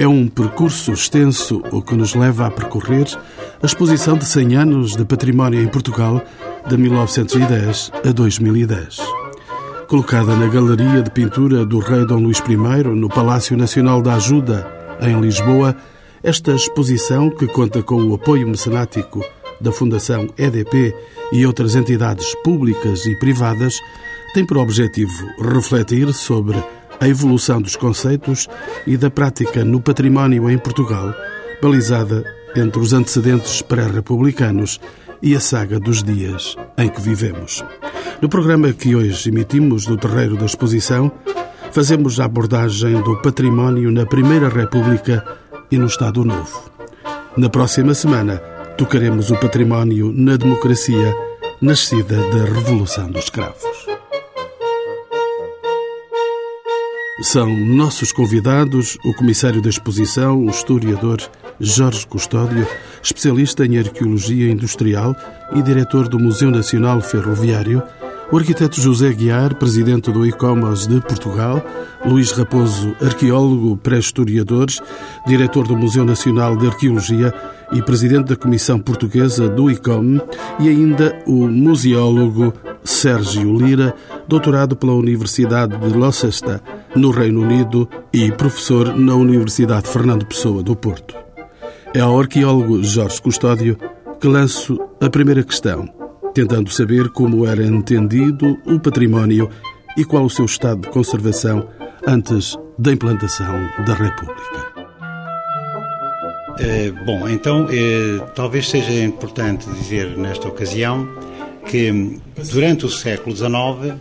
É um percurso extenso o que nos leva a percorrer a exposição de 100 anos de património em Portugal de 1910 a 2010. Colocada na Galeria de Pintura do Rei Dom Luís I, no Palácio Nacional da Ajuda, em Lisboa, esta exposição, que conta com o apoio mecenático da Fundação EDP e outras entidades públicas e privadas, tem por objetivo refletir sobre a evolução dos conceitos e da prática no património em Portugal, balizada entre os antecedentes pré-republicanos e a saga dos dias em que vivemos. No programa que hoje emitimos do Terreiro da Exposição, fazemos a abordagem do património na Primeira República e no Estado Novo. Na próxima semana, tocaremos o património na democracia nascida da Revolução dos Escravos. São nossos convidados o comissário da exposição, o historiador Jorge Custódio, especialista em arqueologia industrial e diretor do Museu Nacional Ferroviário, o arquiteto José Guiar, presidente do ICOMOS de Portugal, Luís Raposo, arqueólogo pré-historiador, diretor do Museu Nacional de Arqueologia e presidente da Comissão Portuguesa do ICOM, e ainda o museólogo Sérgio Lira, doutorado pela Universidade de Gloucester, no Reino Unido, e professor na Universidade Fernando Pessoa do Porto. É ao arqueólogo Jorge Custódio que lanço a primeira questão tentando saber como era entendido o património e qual o seu estado de conservação antes da implantação da República. É, bom, então é, talvez seja importante dizer nesta ocasião que durante o século XIX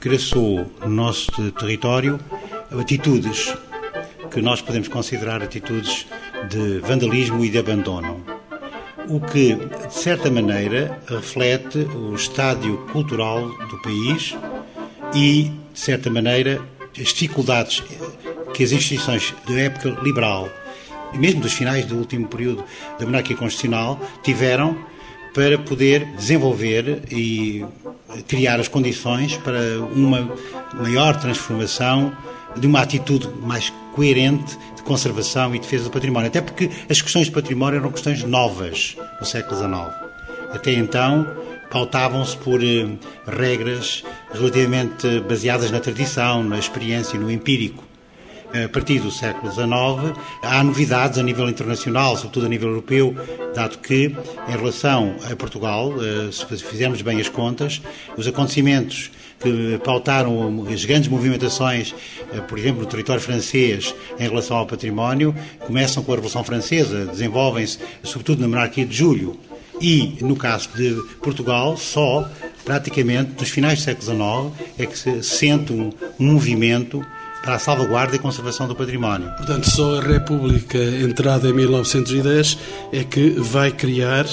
cresceu no nosso território atitudes que nós podemos considerar atitudes de vandalismo e de abandono o que, de certa maneira, reflete o estádio cultural do país e, de certa maneira, as dificuldades que as instituições da época liberal, mesmo dos finais do último período da monarquia constitucional, tiveram para poder desenvolver e criar as condições para uma maior transformação de uma atitude mais coerente de conservação e defesa do património. Até porque as questões de património eram questões novas no século XIX. Até então, pautavam-se por eh, regras relativamente baseadas na tradição, na experiência e no empírico. A partir do século XIX, há novidades a nível internacional, sobretudo a nível europeu, dado que, em relação a Portugal, eh, se fizermos bem as contas, os acontecimentos que pautaram as grandes movimentações, eh, por exemplo, no território francês em relação ao património, começam com a Revolução Francesa, desenvolvem-se sobretudo na monarquia de Júlio. E, no caso de Portugal, só praticamente nos finais do século XIX é que se sente um movimento para a salvaguarda e conservação do património. Portanto, só a República, entrada em 1910, é que vai criar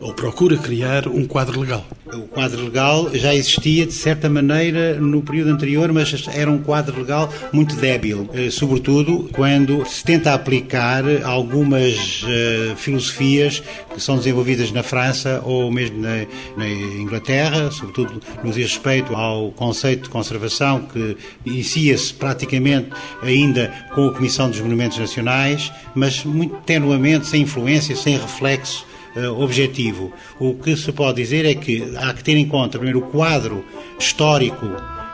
ou procura criar um quadro legal. O quadro legal já existia de certa maneira no período anterior, mas era um quadro legal muito débil, eh, sobretudo quando se tenta aplicar algumas uh, filosofias que são desenvolvidas na França ou mesmo na, Inglaterra, sobretudo no diz respeito ao conceito de conservação que inicia-se praticamente ainda com a Comissão dos Monumentos Nacionais, mas muito tenuamente, sem influência, sem reflexo uh, objetivo. O que se pode dizer é que há que ter em conta, primeiro, o quadro histórico,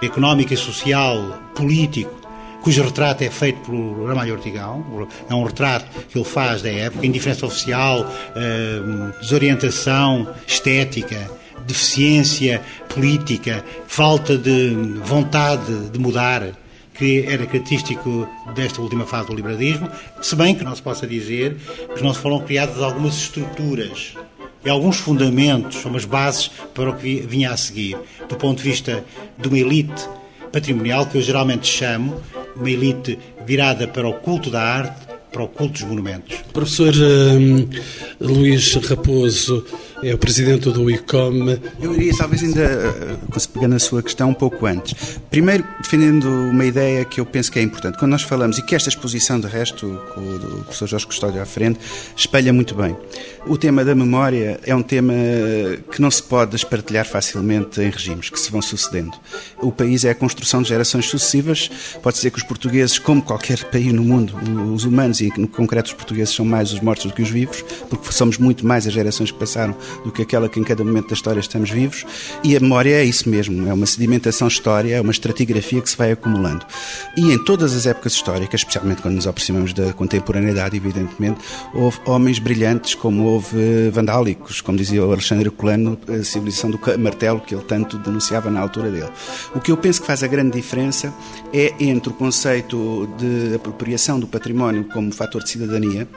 económico e social, político, cujo retrato é feito pelo Ramalho Ortigão. É um retrato que ele faz da época, indiferença oficial, uh, desorientação estética, deficiência política, falta de vontade de mudar que era característico desta última fase do liberalismo, se bem que não se possa dizer que não se foram criadas algumas estruturas e alguns fundamentos, umas bases para o que vinha a seguir, do ponto de vista de uma elite patrimonial que eu geralmente chamo uma elite virada para o culto da arte, para o culto dos monumentos. Professor um, Luís Raposo, é o presidente do ICOM. Eu iria talvez ainda, eh, pegando na sua questão, um pouco antes. Primeiro, defendendo uma ideia que eu penso que é importante. Quando nós falamos, e que esta exposição, de resto, com o professor Jorge Custódio à frente, espelha muito bem. O tema da memória é um tema que não se pode espartilhar facilmente em regimes que se vão sucedendo. O país é a construção de gerações sucessivas. Pode ser que os portugueses, como qualquer país no mundo, os humanos e no concreto os portugueses são mais os mortos do que os vivos, porque somos muito mais as gerações que passaram do que aquela que em cada momento da história estamos vivos. E a memória é isso mesmo, é uma sedimentação história, é uma estratigrafia que se vai acumulando. E em todas as épocas históricas, especialmente quando nos aproximamos da contemporaneidade, evidentemente, houve homens brilhantes, como houve vandálicos, como dizia o Alexandre Colano, a civilização do martelo que ele tanto denunciava na altura dele. O que eu penso que faz a grande diferença é entre o conceito de apropriação do património como fator de cidadania,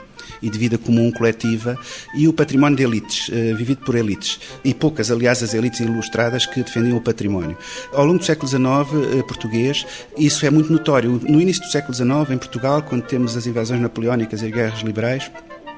e de vida comum coletiva e o património de elites, eh, vivido por elites. E poucas, aliás, as elites ilustradas que defendiam o património. Ao longo do século XIX eh, português, isso é muito notório. No início do século XIX, em Portugal, quando temos as invasões napoleónicas e as guerras liberais,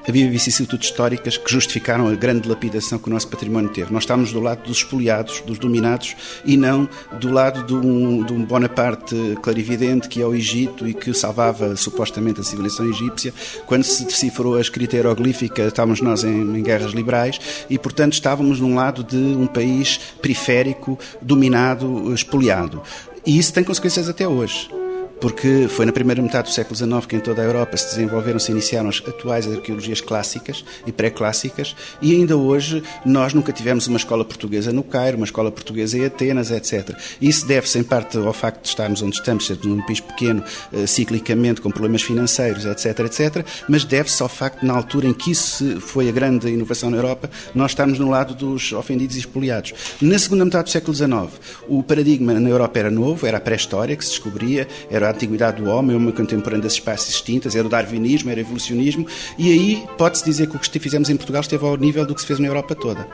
havia vicissitudes históricas que justificaram a grande lapidação que o nosso património teve. Nós estávamos do lado dos espoliados, dos dominados, e não do lado de um, de um Bonaparte clarividente que é o Egito e que salvava supostamente a civilização egípcia. Quando se decifrou a escrita hieroglífica, estávamos nós em, em guerras liberais e, portanto, estávamos num lado de um país periférico, dominado, espoliado. E isso tem consequências até hoje porque foi na primeira metade do século XIX que em toda a Europa se desenvolveram, se iniciaram as atuais arqueologias clássicas e pré-clássicas, e ainda hoje nós nunca tivemos uma escola portuguesa no Cairo, uma escola portuguesa em Atenas, etc. Isso deve-se em parte ao facto de estarmos onde estamos, ser num país pequeno, eh, ciclicamente, com problemas financeiros, etc, etc, mas deve-se ao facto, na altura em que isso foi a grande inovação na Europa, nós estamos no lado dos ofendidos e expoliados. Na segunda metade do século XIX, o paradigma na Europa era novo, era a pré-história que se descobria, era antiguidade do homem, uma contemporânea das espécies extintas, era o darwinismo, era o evolucionismo, e aí pode-se dizer que o que fizemos em Portugal esteve ao nível do que se fez na Europa toda.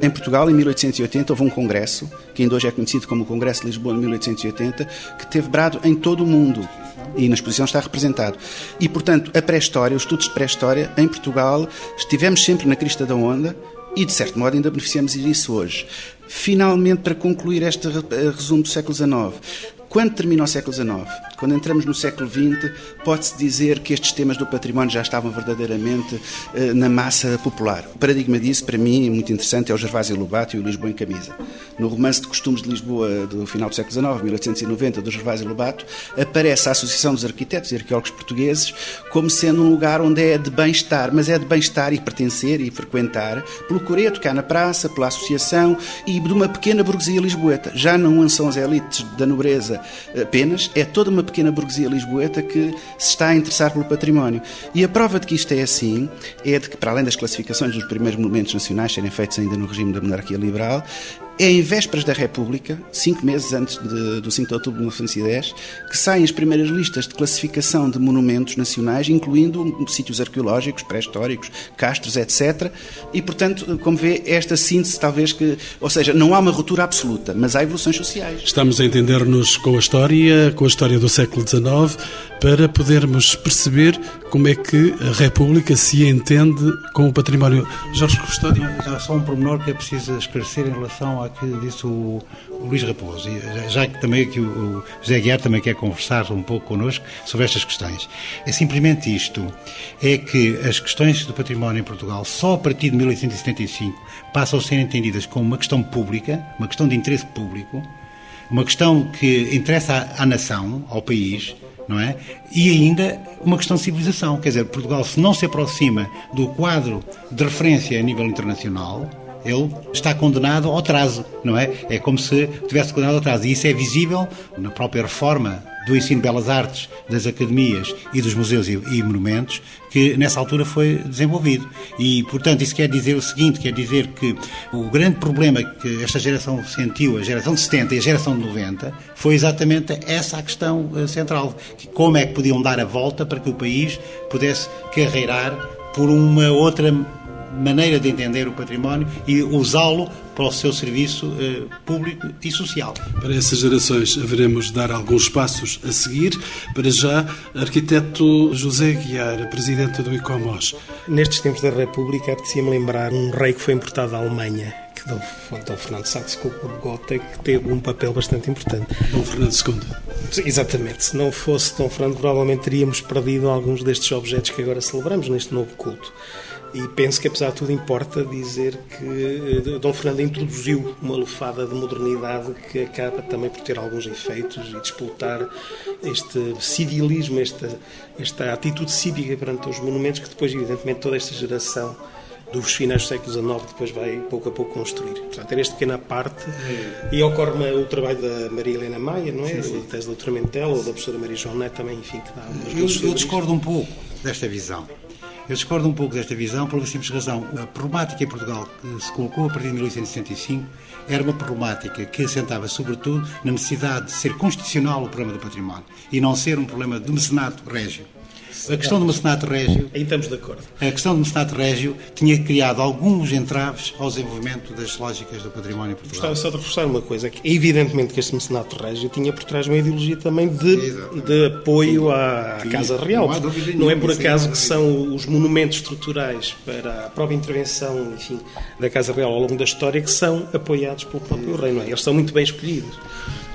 Em Portugal, em 1880, houve um congresso, que ainda hoje é conhecido como o Congresso de Lisboa de 1880, que teve brado em todo o mundo e na exposição está representado. E, portanto, a pré-história, os estudos de pré-história, em Portugal, estivemos sempre na crista da onda e, de certo modo, ainda beneficiamos disso hoje. Finalmente, para concluir este resumo do século XIX, quando termina o século XIX, quando entramos no século XX, pode-se dizer que estes temas do património já estavam verdadeiramente eh, na massa popular. O paradigma disso, para mim, muito interessante, é o Gervásio Lobato e o Lisboa em Camisa. No romance de costumes de Lisboa do final do século XIX, 1890, do Gervásio Lobato, aparece a Associação dos Arquitetos e Arqueólogos Portugueses como sendo um lugar onde é de bem-estar, mas é de bem-estar e pertencer e frequentar pelo coreto, cá na praça, pela associação e de uma pequena burguesia lisboeta. Já não são as elites da nobreza apenas, é toda uma pequena burguesia lisboeta que se está a interessar pelo património. E a prova de que isto é assim é de que, para além das classificações dos primeiros monumentos nacionais serem feitos ainda no regime da monarquia liberal, em vésperas da República, cinco meses antes de, do 5 de outubro de 1910, que saem as primeiras listas de classificação de monumentos nacionais, incluindo sítios arqueológicos, pré-históricos, castros, etc. E, portanto, como vê, esta síntese talvez que... Ou seja, não há uma ruptura absoluta, mas há evoluções sociais. Estamos a entender-nos com a história, com a história do século XIX, para podermos perceber como é que a República se entende com o património. Jorge Custódio? Há só um pormenor que é preciso esclarecer em relação ao que disse o, o Luís Raposo, já que também que o, o José Guiar também quer conversar um pouco connosco sobre estas questões. É simplesmente isto, é que as questões do património em Portugal só a partir de 1875 passam a ser entendidas como uma questão pública, uma questão de interesse público, uma questão que interessa à, à nação, ao país, não é? E ainda uma questão de civilização, quer dizer, Portugal se não se aproxima do quadro de referência a nível internacional, ele está condenado ao atraso, não é? É como se tivesse condenado ao atraso. E isso é visível na própria reforma do ensino de belas artes, das academias e dos museus e, e, monumentos, que nessa altura foi desenvolvido. E, portanto, isso quer dizer o seguinte, quer dizer que o grande problema que esta geração sentiu, a geração de 70 e a geração de 90, foi exatamente essa a questão uh, central. Que como é que podiam dar a volta para que o país pudesse carreirar por uma outra maneira de entender o património e usá-lo para o seu serviço eh, público e social. Para essas gerações haveremos de dar alguns passos a seguir. Para já, arquiteto José Guiar, presidente do ICOMOS. Nestes tempos da República, apetecia-me lembrar um rei que foi importado da Alemanha, que Dom, Dom Fernando Saxe-Gotha, que teve um papel bastante importante. Dom Fernando II. Exatamente. Se não fosse Dom Fernando, provavelmente teríamos perdido alguns destes objetos que agora celebramos neste novo culto. E penso que, apesar de tudo, importa dizer que eh, Dom Fernando introduziu uma lufada de modernidade que acaba também por ter alguns efeitos e disputar este civilismo, esta, esta atitude cívica perante os monumentos que depois, evidentemente, toda esta geração dos finais do século XIX depois vai pouco a pouco construir. Portanto, era esta pequena parte e ocorre o trabalho da Maria Helena Maia, não é? Sim, sim. A tese de doutoramento dela, ou da professora Maria João Neto também, enfim, que dá... Eu, eu discordo um pouco desta visão. Eu discordo um pouco desta visão por uma simples razão. A problemática em Portugal que se colocou a partir de 1865 era uma problemática que assentava sobretudo na necessidade de ser constitucional o problema do património e não ser um problema de mecenato régio. A questão do mecenato régio. Aí estamos de acordo. A questão do mecenato régio tinha criado alguns entraves ao desenvolvimento das lógicas do património português. Gostava só de reforçar uma coisa: que evidentemente que este mecenato régio tinha por trás uma ideologia também de, de apoio à Sim. Casa Real. Não, não é por acaso que são os monumentos estruturais para a própria intervenção enfim, da Casa Real ao longo da história que são apoiados pelo próprio rei. Não é? Eles são muito bem escolhidos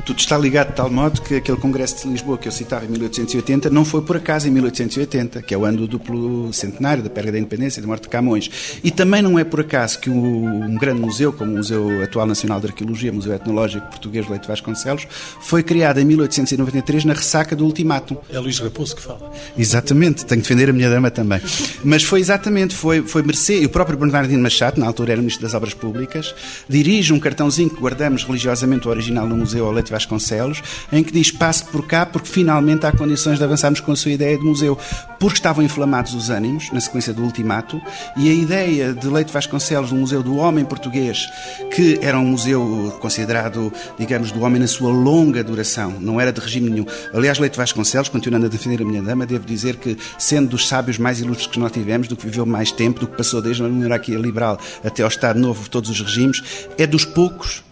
tudo está ligado de tal modo que aquele Congresso de Lisboa que eu citava em 1880 não foi por acaso em 1880, que é o ano do duplo centenário da perda da independência e da morte de Camões. E também não é por acaso que um grande museu, como o Museu Atual Nacional de Arqueologia, Museu Etnológico Português Leite Vasconcelos, foi criado em 1893 na ressaca do ultimátum. É Luís Raposo que fala. Exatamente, tenho de defender a minha dama também. Mas foi exatamente, foi, foi mercê, e o próprio Bernardino Machado, na altura era Ministro das Obras Públicas, dirige um cartãozinho que guardamos religiosamente o original no Museu ao Leite Vasconcelos, em que diz passe por cá porque finalmente há condições de avançarmos com a sua ideia de museu. Porque estavam inflamados os ânimos na sequência do ultimato e a ideia de Leite Vasconcelos no Museu do Homem Português, que era um museu considerado, digamos, do homem na sua longa duração, não era de regime nenhum. Aliás, Leite Vasconcelos, continuando a defender a minha dama, devo dizer que, sendo dos sábios mais ilustres que nós tivemos, do que viveu mais tempo, do que passou desde a monarquia liberal até ao Estado Novo todos os regimes, é dos poucos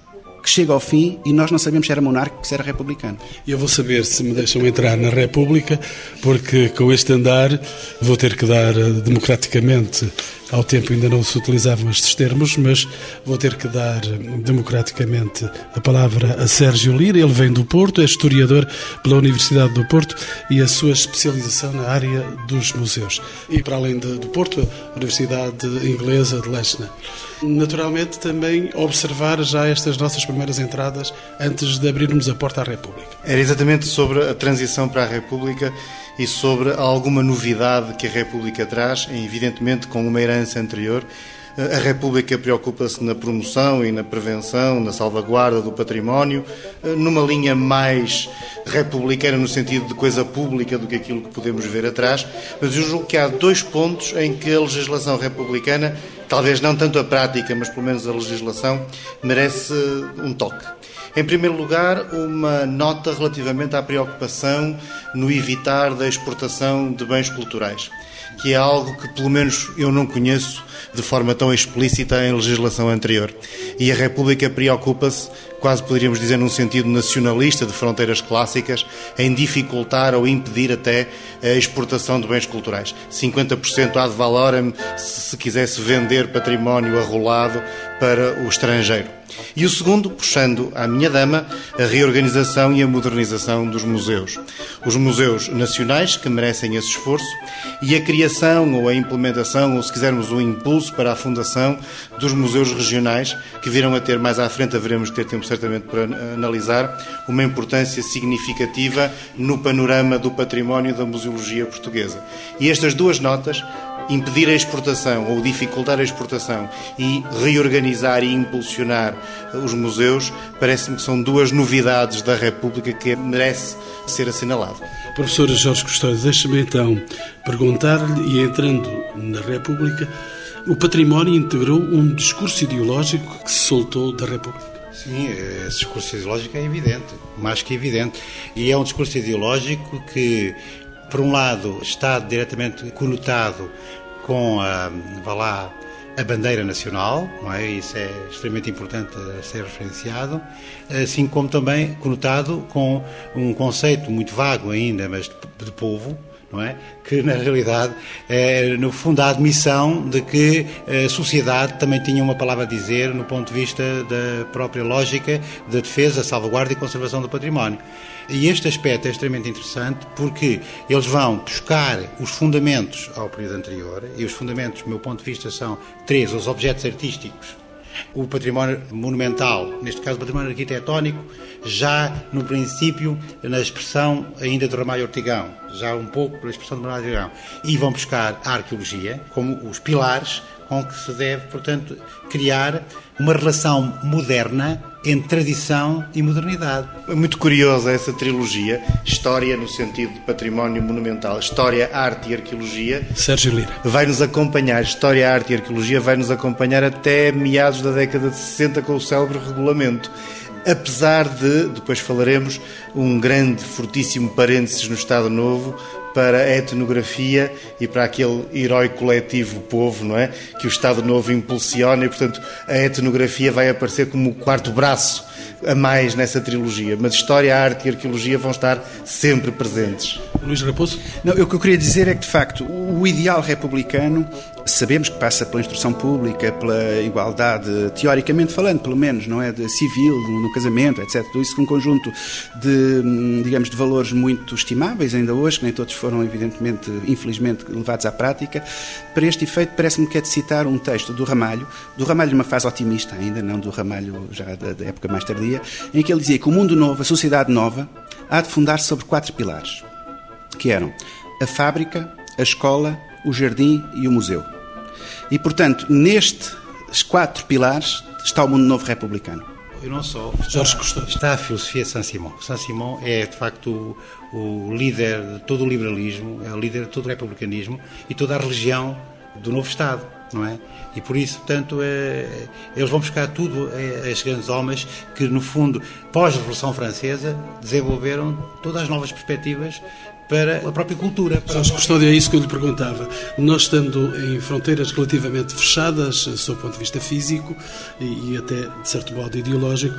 que chega ao fim e nós não sabemos se era monárquico ou se era republicano. Eu vou saber se me deixam entrar na República, porque com este andar vou ter que dar eh, democraticamente ao tempo ainda não se utilizavam estes termos, mas vou ter que dar eh, democraticamente a palavra a Sérgio Lira. Ele vem do Porto, é historiador pela Universidade do Porto e a sua especialização na área dos museus. E para além de, do Porto, a Universidade Inglesa de Lechner. Naturalmente, também observar já estas nossas primeiras entradas antes de abrirmos a porta à República. Era exatamente sobre a transição para a República e sobre alguma novidade que a República traz, evidentemente com uma herança anterior. A República preocupa-se na promoção e na prevenção, na salvaguarda do património, numa linha mais republicana no sentido de coisa pública do que aquilo que podemos ver atrás, mas eu julgo que há dois pontos em que a legislação republicana, talvez não tanto a prática, mas pelo menos a legislação, merece um toque. Em primeiro lugar, uma nota relativamente à preocupação no evitar da exportação de bens culturais, que é algo que, pelo menos, eu não conheço de forma tão explícita em legislação anterior. E a República preocupa-se, quase poderíamos dizer num sentido nacionalista de fronteiras clássicas, em dificultar ou impedir até a exportação de bens culturais. 50% ad valorem se quisesse vender património arrolado para o estrangeiro. E o segundo, puxando à minha dama, a reorganização e a modernização dos museus. Os museus nacionais, que merecem esse esforço, e a criação ou a implementação, ou se quisermos o impulso para a fundação dos museus regionais, que virão a ter mais à frente, haveremos de ter tempo certamente para analisar, uma importância significativa no panorama do património da museologia portuguesa. E estas duas notas impedir a exportação ou dificultar a exportação e reorganizar e impulsionar os museus, parece-me que são duas novidades da República que merece ser assinalado. Professor Jorge Custódio, deixe-me então perguntar-lhe, e entrando na República, o património integrou um discurso ideológico que se soltou da República. Sim, esse discurso ideológico é evidente, mais que evidente. E é um discurso ideológico que por um lado, está diretamente conotado com a, vá lá, a bandeira nacional, não é? Isso é extremamente importante a ser referenciado, assim como também conotado com um conceito muito vago ainda, mas de, de povo, é? Que na realidade é, no fundo, a admissão de que a sociedade também tinha uma palavra a dizer no ponto de vista da própria lógica da defesa, salvaguarda e conservação do património. E este aspecto é extremamente interessante porque eles vão buscar os fundamentos ao período anterior, e os fundamentos, do meu ponto de vista, são três: os objetos artísticos, o património monumental, neste caso o património arquitetónico, já no princípio, na expressão ainda do Ramalho Ortigão, já um pouco pela expressão do Ramalho Ortigão, e vão buscar a arqueologia como os pilares com que se deve, portanto, criar uma relação moderna entre tradição e modernidade. É muito curiosa essa trilogia, história no sentido de património monumental, história, arte e arqueologia. Sérgio Lira. Vai nos acompanhar, história, arte e arqueologia vai nos acompanhar até meados da década de 60 com o célebre regulamento apesar de, depois falaremos, um grande, fortíssimo parênteses no Estado Novo para a etnografia e para aquele herói coletivo povo, não é? Que o Estado Novo impulsiona e, portanto, a etnografia vai aparecer como o quarto braço a mais nessa trilogia. Mas história, arte e arqueologia vão estar sempre presentes. Luís Raposo? Não, o que eu queria dizer é que, de facto, o ideal republicano sabemos que passa pela instrução pública, pela igualdade, teoricamente falando, pelo menos, não é? De civil, no casamento, etc. Tudo isso um conjunto de, digamos, de valores muito estimáveis ainda hoje, que nem todos foram, evidentemente, infelizmente, levados à prática. Para este efeito, parece-me que é de citar um texto do Ramalho, do Ramalho numa fase otimista ainda, não do Ramalho já da, da época mais tardia, em que ele dizia que o mundo novo, a sociedade nova, há de fundar-se sobre quatro pilares, que eram a fábrica, a escola, o jardim e o museu. E, portanto, nestes quatro pilares está o mundo novo republicano. E não só. Jorge Custódio. Está a filosofia de Saint-Simon. Saint-Simon é, de facto, o, o, líder de todo o liberalismo, é o líder de todo o republicanismo e toda a religião do novo Estado, não é? E por isso, portanto, é, eles vão buscar tudo a, a estes grandes homens que, no fundo, pós-Revolução Francesa, desenvolveram todas as novas perspectivas para a própria cultura. Para Jorge Custódio, é isso que eu lhe perguntava. Nós estando em fronteiras relativamente fechadas, eh, sob o ponto de vista físico e, e até, de certo modo, ideológico,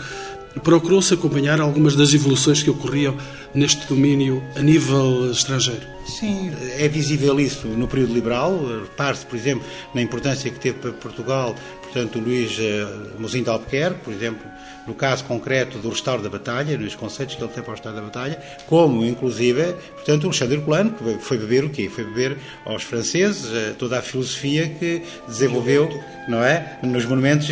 procurou-se acompanhar algumas das evoluções que ocorriam neste domínio a nível estrangeiro. Sim, é visível isso no período liberal. Repare-se, por exemplo, na importância que teve para Portugal, portanto, o Luís eh, Mozinho de Albuquerque, por exemplo, no caso concreto do restauro da batalha, nos conceitos que ele tem para o restauro da batalha, como, inclusive, portanto, o Alexandre Colano, que foi beber o quê? Foi beber aos franceses eh, toda a filosofia que desenvolveu, não é? Nos monumentos,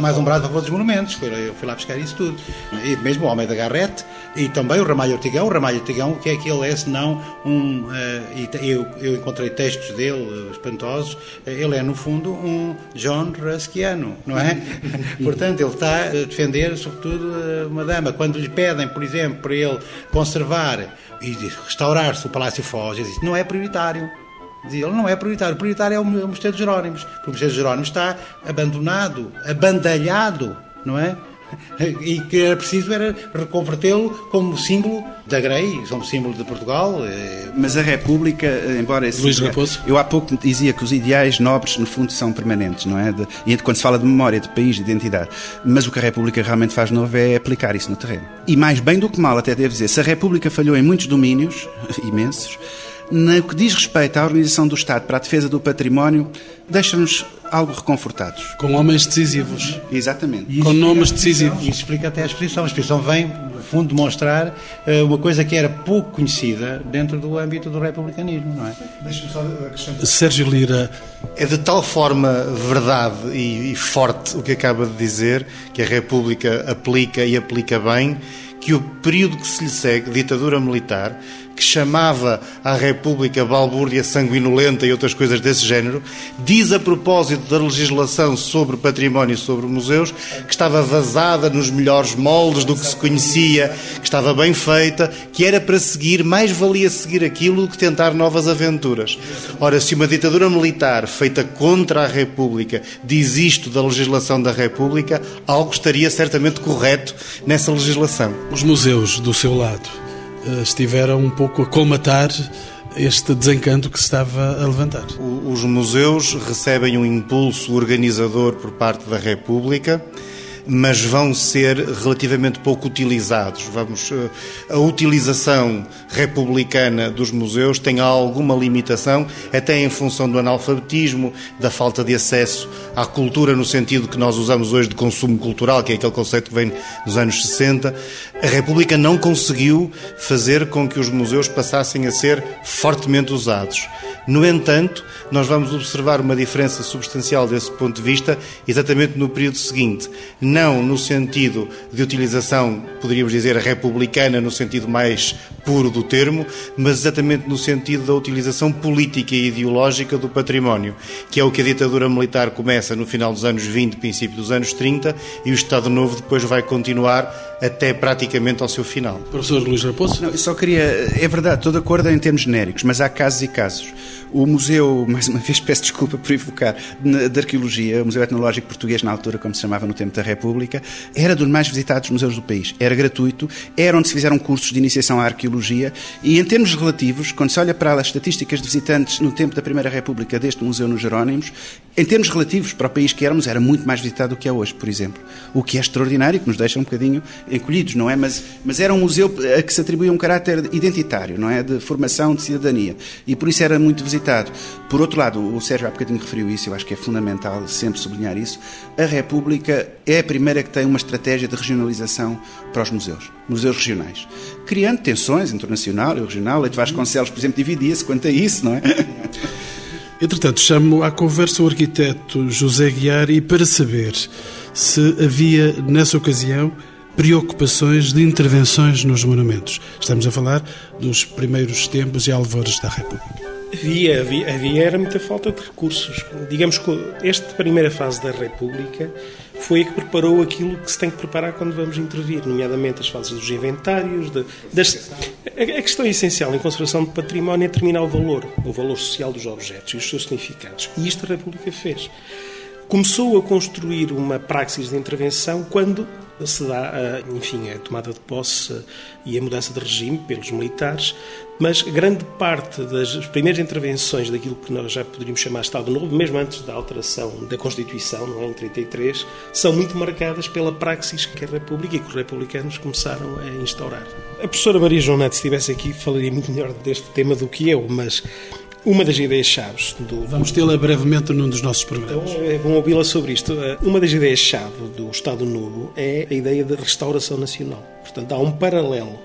mais um brado a favor dos monumentos, foi, foi lá buscar isso tudo. E mesmo o Homem da Garrete, e também o Ramalho Ortigão, o Ramalho Ortigão, o que é que ele é, senão um, uh, eu, eu encontrei textos dele uh, espantosos, ele é, no fundo, um John Ruskiano, não é? Portanto, ele está a defender, sobretudo, uma dama. Quando lhe pedem, por exemplo, para ele conservar e restaurar-se o Palácio Foz, ele diz, não é prioritário. Ele não é prioritário. O prioritário é o Mosteiro dos Jerónimos. Porque o Mosteiro dos Jerónimos está abandonado, abandalhado, não é? e que era preciso era reconvertê-lo como símbolo da Grey, como símbolo de Portugal. Eh, Mas a República, embora... Luís Raposo? Eu há pouco dizia que os ideais nobres, no fundo, são permanentes, não é? De, e quando se fala de memória, de país, de identidade. Mas o que a República realmente faz novo é aplicar isso no terreno. E mais bem do que mal, até devo dizer, se a República falhou em muitos domínios, imensos, no que diz respeito à organização do Estado para a defesa do património, deixa-nos algo reconfortados. Com homens decisivos. Exatamente. Com nomes decisivos. Isso explica até a exposição. A exposição vem, no fundo, demonstrar uh, uma coisa que era pouco conhecida dentro do âmbito do republicanismo, não é? Deixa-me só acrescentar. Sérgio Lira. É de tal forma verdade e, e forte o que acaba de dizer, que a República aplica e aplica bem, que o período que se lhe segue, ditadura militar, que chamava à República balbúrdia sanguinolenta e outras coisas desse género, diz a propósito da legislação sobre património e sobre museus que estava vazada nos melhores moldes do que se conhecia, que estava bem feita, que era para seguir, mais valia seguir aquilo do que tentar novas aventuras. Ora, se uma ditadura militar feita contra a República diz isto da legislação da República, algo estaria certamente correto nessa legislação. Os museus, do seu lado, estiveram um pouco a colmatar este desencanto que se estava a levantar. Os museus recebem um impulso organizador por parte da República mas vão ser relativamente pouco utilizados. Vamos, eh, a utilização republicana dos museus tem alguma limitação, até em função do analfabetismo, da falta de acesso à cultura no sentido que nós usamos hoje de consumo cultural, que é aquele conceito que vem dos anos 60. A República não conseguiu fazer com que os museus passassem a ser fortemente usados. No entanto, nós vamos observar uma diferença substancial desse ponto de vista exatamente no período seguinte. Não no sentido de utilização, poderíamos dizer, republicana, no sentido mais puro do termo, mas exatamente no sentido da utilização política e ideológica do património, que é o que a ditadura militar começa no final dos anos 20, princípio dos anos 30, e o Estado Novo depois vai continuar até praticamente ao seu final. Professor Luís Raposo? Não, eu só queria. É verdade, estou de acordo em termos genéricos, mas há casos e casos. O Museu, mais uma vez peço desculpa por evocar, de Arqueologia, o Museu Etnológico Português, na altura, como se chamava no tempo da República, era dos mais visitados museus do país. Era gratuito, era onde se fizeram cursos de iniciação à arqueologia e, em termos relativos, quando se olha para as estatísticas de visitantes no tempo da Primeira República deste museu nos Jerónimos, em termos relativos para o país que éramos, era muito mais visitado do que é hoje, por exemplo. O que é extraordinário, que nos deixa um bocadinho encolhidos, não é? Mas, mas era um museu a que se atribuía um caráter identitário, não é? De formação, de cidadania. E por isso era muito visitado. Por outro lado, o Sérgio há bocadinho referiu isso, eu acho que é fundamental sempre sublinhar isso. A República é a primeira que tem uma estratégia de regionalização para os museus, museus regionais, criando tensões internacional e regional. Leite Vasconcelos, por exemplo, dividia-se quanto a isso, não é? Entretanto, chamo à conversa o arquiteto José Guiar e para saber se havia, nessa ocasião, preocupações de intervenções nos monumentos. Estamos a falar dos primeiros tempos e alvores da República. Havia, havia, havia era muita falta de recursos. Digamos que esta primeira fase da República foi a que preparou aquilo que se tem que preparar quando vamos intervir, nomeadamente as fases dos inventários. De, das, a, questão essencial em conservação de património é determinar o valor, o valor social dos objetos e os seus significados. E isto a República fez começou a construir uma praxis de intervenção quando se dá, enfim, a tomada de posse e a mudança de regime pelos militares, mas grande parte das primeiras intervenções daquilo que nós já poderíamos chamar Estado Novo, mesmo antes da alteração da Constituição, não é, em 33, são muito marcadas pela praxis que a República e que os republicanos começaram a instaurar. A professora Maria João Neto, se estivesse aqui, falaria muito melhor deste tema do que eu, mas uma das ideias-chave do. Vamos tê-la brevemente num dos nossos programas. Então, é bom ouvi-la sobre isto. Uma das ideias-chave do Estado Novo é a ideia de restauração nacional. Portanto, há um paralelo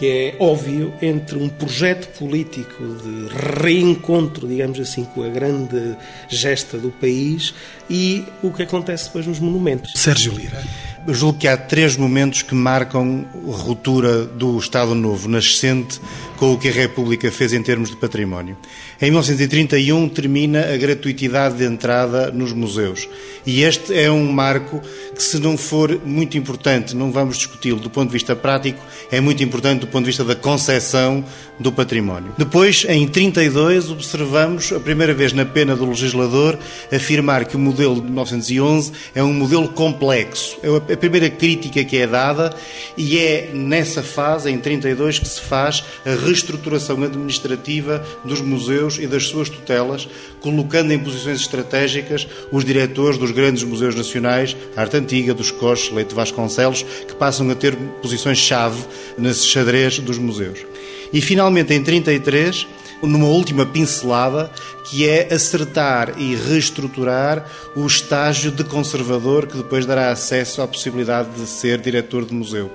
que é óbvio entre um projeto político de reencontro, digamos assim, com a grande gesta do país e o que acontece depois nos monumentos. Sérgio Lira. Julgo que há três momentos que marcam a ruptura do Estado Novo, nascente com o que a República fez em termos de património. Em 1931 termina a gratuitidade de entrada nos museus. E este é um marco que, se não for muito importante, não vamos discuti-lo do ponto de vista prático, é muito importante do ponto de vista da concepção do património. Depois, em 32, observamos a primeira vez na pena do legislador afirmar que o modelo de 1911 é um modelo complexo. É a primeira crítica que é dada e é nessa fase, em 32, que se faz a reestruturação administrativa dos museus e das suas tutelas, colocando em posições estratégicas os diretores dos grandes museus nacionais, Arte Antiga, dos Coches, Leite Vasconcelos, que passam a ter posições-chave nesse xadrez dos museus. E finalmente, em 33, numa última pincelada, que é acertar e reestruturar o estágio de conservador que depois dará acesso à possibilidade de ser diretor de museu.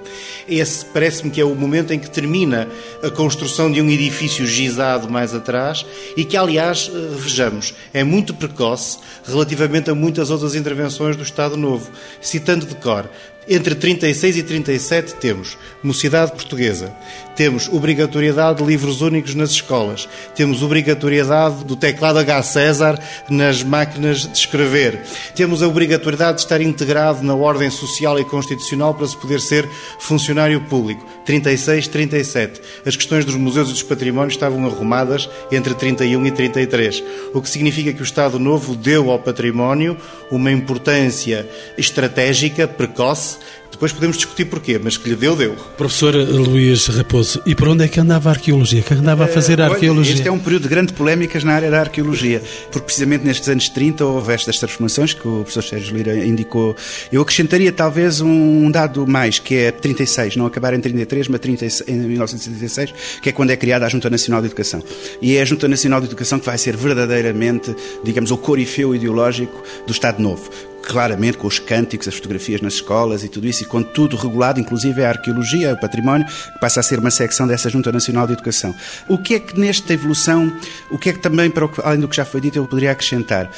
Esse parece-me que é o momento em que termina a construção de um edifício gizado mais atrás e que, aliás, eh, vejamos, é muito precoce relativamente a muitas outras intervenções do Estado Novo. Citando de cor, entre 36 e 37 temos mocidade portuguesa, temos obrigatoriedade de livros únicos nas escolas, temos obrigatoriedade do teclado H. César nas máquinas de escrever, temos a obrigatoriedade de estar integrado na ordem social e constitucional para se poder ser funcionário público. 36, 37. As questões dos museus e dos patrimónios estavam arrumadas entre 31 e 33, o que significa que o Estado Novo deu ao património uma importância estratégica precoce Depois podemos discutir porquê, mas que lhe deu, deu. Professor Luís Raposo, e por onde é que andava a arqueologia? Que andava a fazer a arqueologia? Este é um período de grande polémicas na área da arqueologia, porque precisamente nestes anos 30 houve estas transformações que o professor Sérgio Lira indicou. Eu acrescentaria talvez um dado mais, que é 36, não acabar em 33, mas 30, em 1936, que é quando é criada a Junta Nacional de Educação. E é a Junta Nacional de Educação que vai ser verdadeiramente, digamos, o corifeu ideológico do Estado Novo claramente com os cânticos, as fotografias nas escolas e tudo isso, e com tudo regulado, inclusive a arqueologia, o património, que passa a ser uma secção dessa Junta Nacional de Educação. O que é que nesta evolução, o que é que também, para além do que já foi dito, eu poderia acrescentar?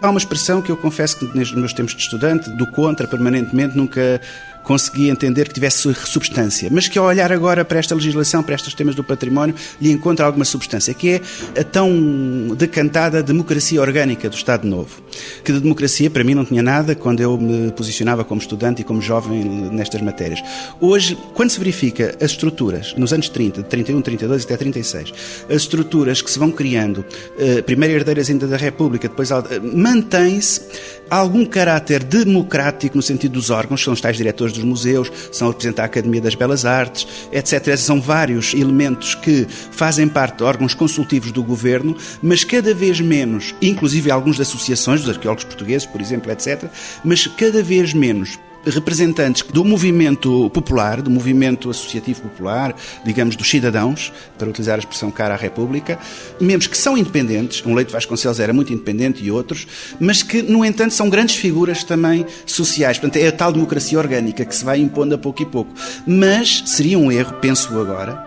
Há uma expressão que eu confesso que nos meus tempos de estudante, do contra permanentemente, nunca consegui entender que tivesse substância, mas que ao olhar agora para esta legislação, para estes temas do património, lhe encontra alguma substância, que é a tão decantada democracia orgânica do Estado Novo. Que de democracia, para mim, não tinha nada quando eu me posicionava como estudante e como jovem nestas matérias. Hoje, quando se verifica as estruturas, nos anos 30, de 31, 32 até 36, as estruturas que se vão criando, eh, primeiro herdeiras ainda da República, depois mantém-se algum caráter democrático no sentido dos órgãos, são os tais diretores dos museus, são representar a Academia das Belas Artes, etc. São vários elementos que fazem parte de órgãos consultivos do governo, mas cada vez menos, inclusive alguns de associações dos arqueólogos portugueses, por exemplo, etc., mas cada vez menos representantes do movimento popular, do movimento associativo popular, digamos, dos cidadãos, para utilizar a expressão cara à República, membros que são independentes, um Leite Vasconcelos era muito independente e outros, mas que, no entanto, são grandes figuras também sociais. Portanto, é a tal democracia orgânica que se vai impondo a pouco e pouco. Mas seria um erro, penso agora,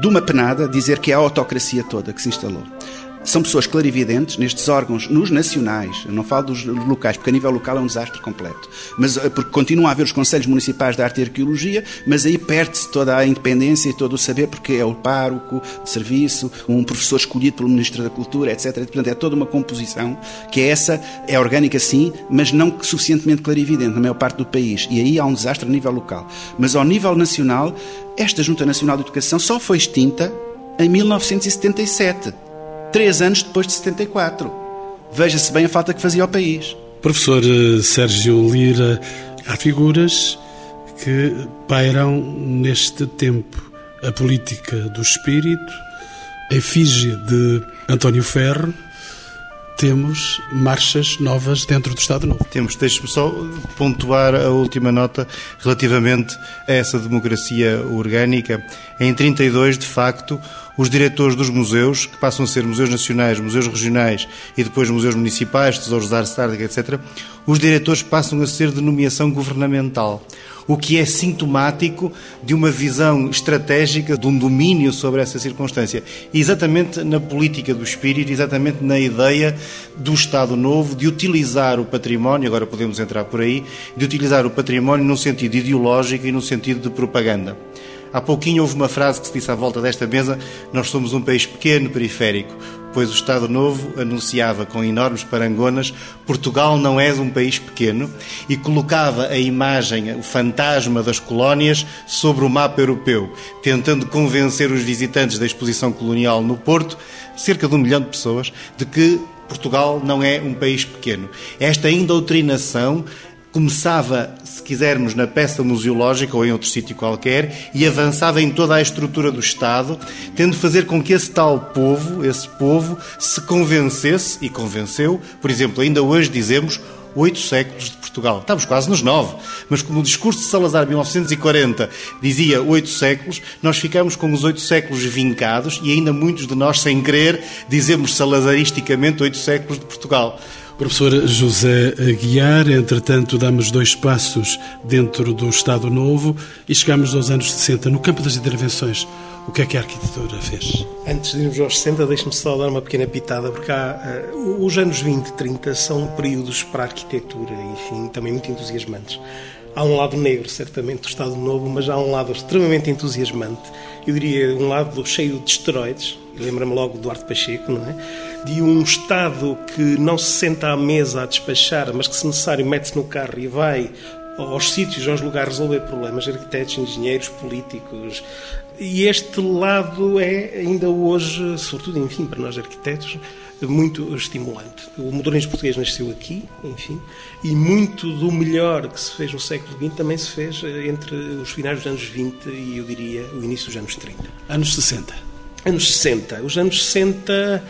de uma penada dizer que é a autocracia toda que se instalou são pessoas clarividentes nestes órgãos, nos nacionais, eu não falo dos locais, porque a nível local é um desastre completo, mas eh, porque continuam a haver os Conselhos Municipais de Arte e Arqueologia, mas aí perde-se toda a independência e todo o saber, porque é o pároco de serviço, um professor escolhido pelo Ministro da Cultura, etc. Portanto, é toda uma composição que é essa, é orgânica sim, mas não suficientemente clarividente na maior parte do país. E aí há um desastre a nível local. Mas ao nível nacional, esta Junta Nacional de Educação só foi extinta em 1977 três anos depois de 74. Veja-se bem a falta que fazia ao país. Professor eh, Sérgio Lira, há figuras que pairam neste tempo. A política do espírito, a efígie de António Ferro, temos marchas novas dentro do Estado Novo. Temos, deixe-me só pontuar a última nota relativamente a essa democracia orgânica. Em 32, de facto, os diretores dos museus, que passam a ser museus nacionais, museus regionais e depois museus municipais, tesouros da arte, etc., os diretores passam a ser de nomeação governamental o que é sintomático de uma visão estratégica, de um domínio sobre essa circunstância. exatamente na política do espírito, exatamente na ideia do Estado Novo de utilizar o património, agora podemos entrar por aí, de utilizar o património num sentido ideológico e num sentido de propaganda. Há pouquinho houve uma frase que se disse à volta desta mesa: Nós somos um país pequeno, periférico, pois o Estado Novo anunciava com enormes parangonas: Portugal não é um país pequeno, e colocava a imagem, o fantasma das colónias, sobre o mapa europeu, tentando convencer os visitantes da exposição colonial no Porto, cerca de um milhão de pessoas, de que Portugal não é um país pequeno. Esta indoutrinação começava, se quisermos, na peça museológica ou em outro sítio qualquer e avançava em toda a estrutura do Estado, tendo fazer com que esse tal povo, esse povo, se convencesse, e convenceu, por exemplo, ainda hoje dizemos, oito séculos de Portugal. Estamos quase nos nove, mas como o discurso de Salazar, 1940, dizia oito séculos, nós ficamos com os oito séculos vincados e ainda muitos de nós, sem querer, dizemos salazaristicamente oito séculos de Portugal. Professor José Aguiar, entretanto, damos dois passos dentro do Estado Novo e chegamos aos anos 60. No campo das intervenções, o que é que a arquitetura fez? Antes de irmos aos 60, deixe-me só dar uma pequena pitada, porque há, uh, os anos 20 e 30 são períodos para a arquitetura, enfim, também muito entusiasmantes. Há um lado negro, certamente, do Estado Novo, mas há um lado extremamente entusiasmante. Eu diria um lado cheio de esteroides, lembra-me logo do Duarte Pacheco, não é? de um Estado que não se senta à mesa a despachar, mas que, se necessário, mete-se no carro e vai aos sítios, aos lugares resolver problemas, arquitetos, engenheiros, políticos, E este lado é ainda hoje, sobretudo, enfim, para nós arquitetos, muito estimulante. O modernismo português nasceu aqui, enfim, e muito do melhor que se fez no século XX também se fez eh, entre os finais dos anos 20 e, eu diria, o início dos anos 30. Anos 60. Anos 60. Os anos 60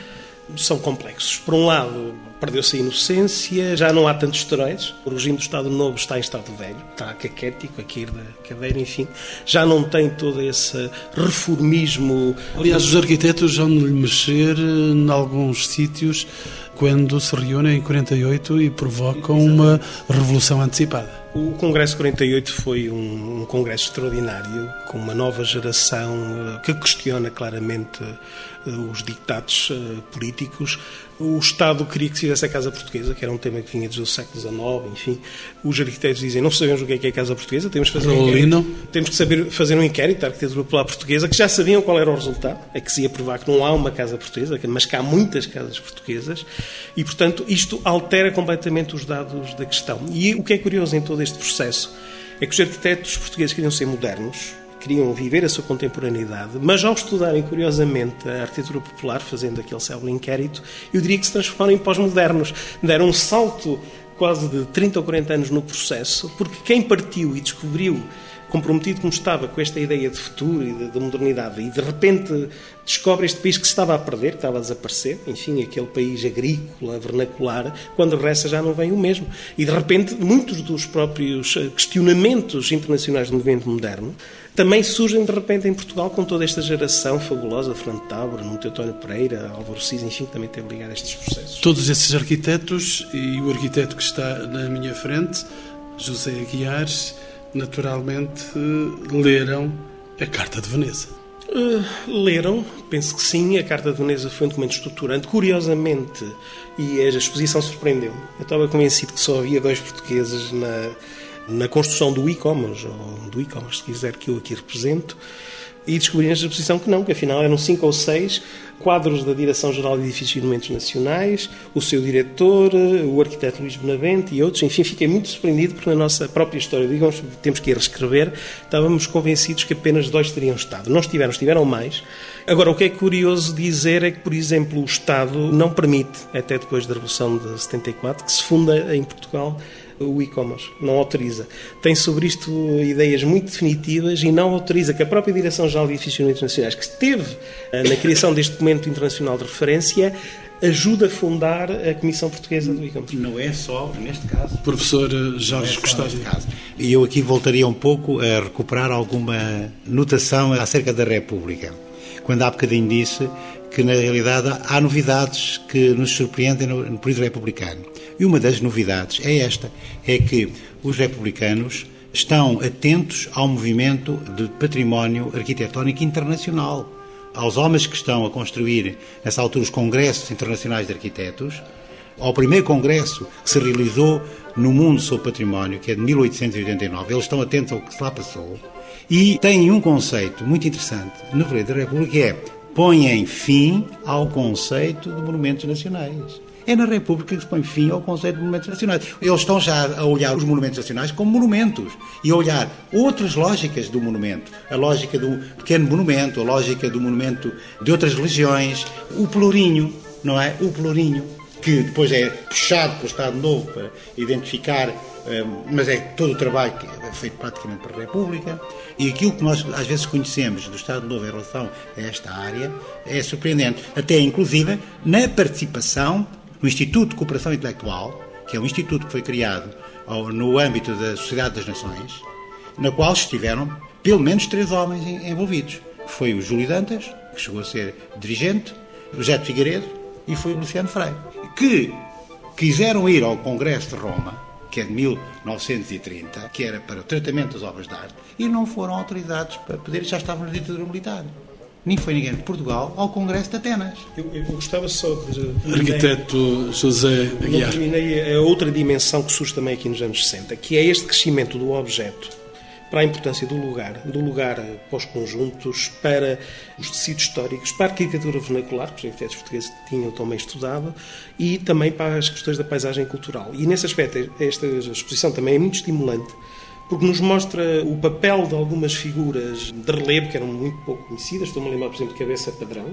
são complexos. Por um lado, perdeu-se a inocência, já não há tantos esteroides, o regime do Estado Novo está em estado velho, está caquético, a cair da cadeira, enfim, já não tem todo esse reformismo. Aliás, os arquitetos vão lhe mexer em alguns sítios quando se reúnem em 48 e provocam uma revolução antecipada. O Congresso 48 foi um, um, congresso extraordinário, com uma nova geração uh, que questiona claramente os ditados uh, políticos. O Estado queria que se fizesse a Casa Portuguesa, que era um tema que vinha desde o século XIX, enfim. Os arquitetos dizem, não sabemos o que é, que é a Casa Portuguesa, temos que fazer um inquérito, temos que saber fazer um inquérito da arquitetura popular portuguesa, que já sabiam qual era o resultado, é que se ia provar que não há uma Casa Portuguesa, mas que há muitas casas portuguesas, e, portanto, isto altera completamente os dados da questão. E o que é curioso em todo este processo é que os arquitetos portugueses queriam ser modernos, queriam viver a sua contemporaneidade, mas ao estudarem curiosamente a arquitetura popular, fazendo aquele célebre inquérito, eu diria que se transformaram em pós-modernos. Deram um salto quase de 30 ou 40 anos no processo, porque quem partiu e descobriu comprometido como estava com esta ideia de futuro e de, de, modernidade, e de repente descobre este país que se estava a perder, que estava a desaparecer, enfim, aquele país agrícola, vernacular, quando regressa já não vem o mesmo. E de repente, muitos dos próprios eh, questionamentos internacionais do movimento moderno também surgem de repente em Portugal com toda esta geração fabulosa, Fernando Tábora, Nuno Teotónio Pereira, Álvaro Cis, enfim, que também teve ligado a estes processos. Todos esses arquitetos e o arquiteto que está na minha frente, José Aguiar, naturalmente leram a Carta de Veneza. Uh, leram, penso que sim. A Carta de Veneza foi um documento estruturante. Curiosamente, e a exposição surpreendeu-me. Eu estava convencido que só havia dois portugueses na, na construção do e-commerce, ou do e-commerce, se quiser, que eu aqui represento e descobri nesta exposição que não, que afinal eram cinco ou seis quadros da Direção-Geral de Edifícios e Monumentos Nacionais, o seu diretor, o arquiteto Luís Benavente e outros. Enfim, fiquei muito surpreendido porque na nossa própria história, digamos, temos que ir reescrever, estávamos convencidos que apenas dois teriam estado. Não estiveram, estiveram mais. Agora, o que é curioso dizer é que, por exemplo, o Estado não permite, até depois da Revolução de 74, que se funda em Portugal o e-commerce, não autoriza. Tem sobre isto ideias muito definitivas e não autoriza que a própria Direção-Geral de Edifícios Internacionais, que esteve eh, na criação deste documento internacional de referência, ajuda a fundar a Comissão Portuguesa do e-commerce. Não é só neste caso. Professor eh, Jorge é Custódio. E eu aqui voltaria um pouco a recuperar alguma notação acerca da República. Quando há bocadinho disse que, na realidade, há novidades que nos surpreendem no, no período republicano. E uma das novidades é esta: é que os republicanos estão atentos ao movimento de património arquitetónico internacional. Aos homens que estão a construir, nessa altura, os congressos internacionais de arquitetos, ao primeiro congresso que se realizou no mundo sobre património, que é de 1889, eles estão atentos ao que se lá passou, e têm um conceito muito interessante no Período da República, que é põem fim ao conceito de monumentos nacionais. É na República que se põe fim ao conceito de monumentos nacionais. Eles estão já a olhar os monumentos nacionais como monumentos e a olhar outras lógicas do monumento. A lógica do pequeno monumento, a lógica do monumento de outras religiões, o pelourinho, não é? O pelourinho, que depois é puxado pelo Estado Novo para identificar mas é todo o trabalho que é feito praticamente para a República e aquilo que nós às vezes conhecemos do Estado Novo em relação a esta área é surpreendente, até inclusive na participação no Instituto de Cooperação Intelectual, que é um instituto que foi criado no âmbito da Sociedade das Nações, na qual estiveram pelo menos três homens envolvidos. Foi o Júlio Dantas, que chegou a ser dirigente, o José de Figueiredo e foi o Luciano Freire, que quiseram ir ao Congresso de Roma que é de 1930, que era para o tratamento das obras de arte, e não foram autorizados para poder, já estavam na ditadura militar. Nem foi ninguém de Portugal ao Congresso de Atenas. Eu, eu gostava só de. Arquiteto José Aguiar. Não terminei a outra dimensão que surge também aqui nos anos 60, que é este crescimento do objeto para a importância do lugar, do lugar para os conjuntos, para os tecidos históricos, para a arquitetura vernacular, que os arquitetos portugueses tinham também estudado, e também para as questões da paisagem cultural. E nesse aspecto, esta exposição também é muito estimulante, porque nos mostra o papel de algumas figuras de relevo que eram muito pouco conhecidas. Estou-me a lembrar, por exemplo, de Cabeça Padrão,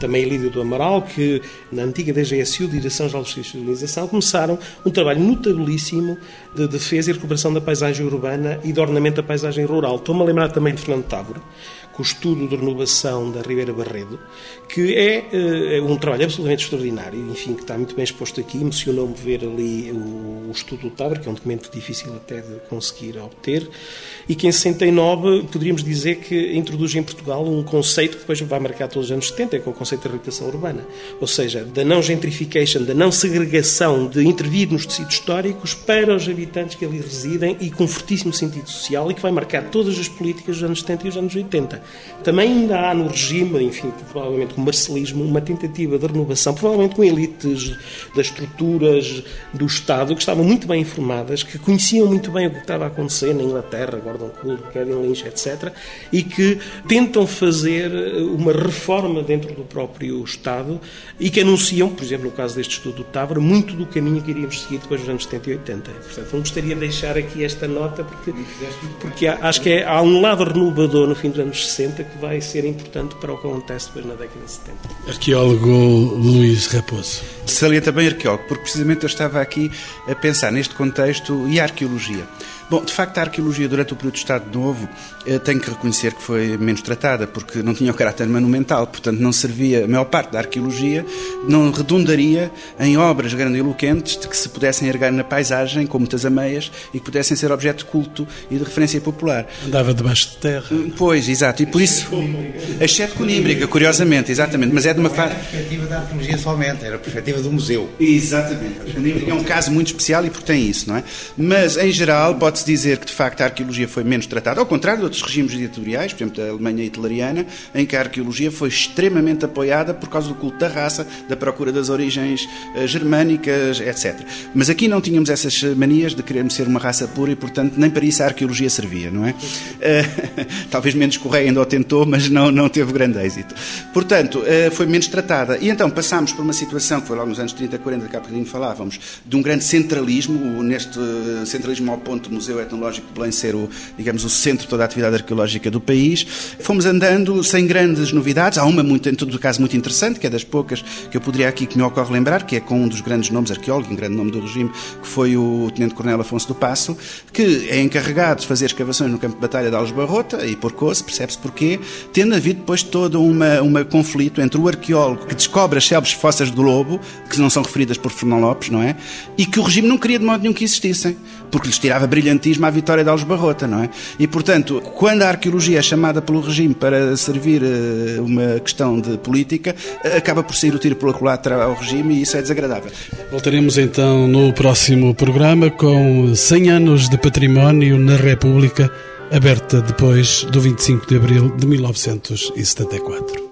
também Lídio do Amaral, que na antiga DGSU, Direção-Geral de Justiça e Organização, começaram um trabalho notabilíssimo de defesa e recuperação da paisagem urbana e de ornamento da paisagem rural. Estou-me a lembrar também de Fernando Távora, com o estudo de renovação da Ribeira Barredo, que é, é um trabalho absolutamente extraordinário, enfim, que está muito bem exposto aqui. Emocionou-me ver ali o, o estudo do Távora, que é um documento difícil até de conseguir obter, e que em 69 poderíamos dizer que introduz em Portugal um conceito que depois vai marcar todos os anos 70, que é o conceito de habitação urbana. Ou seja, da não gentrification, da não segregação, de intervir nos tecidos históricos para os habitantes que ali residem e com fortíssimo sentido social e que vai marcar todas as políticas dos anos 70 e dos anos 80. Também ainda há no regime, enfim, provavelmente com o marcelismo, uma tentativa de renovação, provavelmente com elites das estruturas do Estado que estavam muito bem informadas, que conheciam muito bem o que estava a acontecer na Inglaterra, Gordon Cool, Kevin Lynch, etc., e que tentam fazer uma reforma dentro do próprio Estado e que anunciam, por exemplo, no caso deste estudo do Távora, muito do caminho que iríamos seguir depois dos anos 70 e 80. Portanto, não gostaria de deixar aqui esta nota, porque, porque acho que é, há um lado renovador no fim dos anos 60 que vai ser importante para o que acontece depois na década de 70. Arqueólogo Luís Raposo. Salienta bem arqueólogo, porque precisamente eu estava aqui a pensar neste contexto e a arqueologia. Bom, de facto, a arqueologia durante o período do Estado Novo eh, tenho que reconhecer que foi menos tratada, porque não tinha o caráter monumental, portanto, não servia, a maior parte da arqueologia não redundaria em obras grandiloquentes de que se pudessem ergar na paisagem, com muitas ameias, e que pudessem ser objeto de culto e de referência popular. Andava debaixo de terra. Pois, exato, e por isso. Exceto conímbrica, curiosamente, exatamente, mas é de uma fase. Era a perspectiva da arqueologia somente, era a perspectiva do museu. Exatamente. É um caso muito especial e porque tem isso, não é? Mas, em geral, pode pode-se dizer que, de facto, a arqueologia foi menos tratada, ao contrário de outros regimes ditatoriais, por exemplo, da Alemanha hitleriana, em que a arqueologia foi extremamente apoiada por causa do culto da raça, da procura das origens uh, germânicas, etc. Mas aqui não tínhamos essas manias de querermos ser uma raça pura e, portanto, nem para isso a arqueologia servia, não é? Uh, talvez menos Correia ainda o tentou, mas não, não teve grande êxito. Portanto, uh, foi menos tratada. E então passámos por uma situação que foi logo nos anos 30, 40, que há bocadinho falávamos, de um grande centralismo, neste centralismo ao ponto museu Museu Etnológico de Belém ser o, digamos, o centro de toda a atividade arqueológica do país. Fomos andando sem grandes novidades. Há uma, muito, em todo caso, muito interessante, que é das poucas que eu poderia aqui que me ocorre lembrar, que é com um dos grandes nomes arqueólogos, um grande nome do regime, que foi o Tenente Coronel Afonso do Passo, que é encarregado de fazer escavações no campo de batalha de Alves Barrota e Porcoço, percebe-se porquê, tendo havido depois todo uma conflito entre o arqueólogo que descobre as célebres fossas do Lobo, que não são referidas por Fernão Lopes, não é? E que o regime não queria de modo nenhum que existissem, porque lhes tirava brilhante brilhantismo à vitória de Alves Barrota, não é? E, portanto, quando a arqueologia é chamada pelo regime para servir uh, uma questão de política, uh, acaba por sair o tiro pela culatra ao regime e isso é desagradável. Voltaremos então no próximo programa com 100 anos de património na República, aberta depois do 25 de abril de 1974.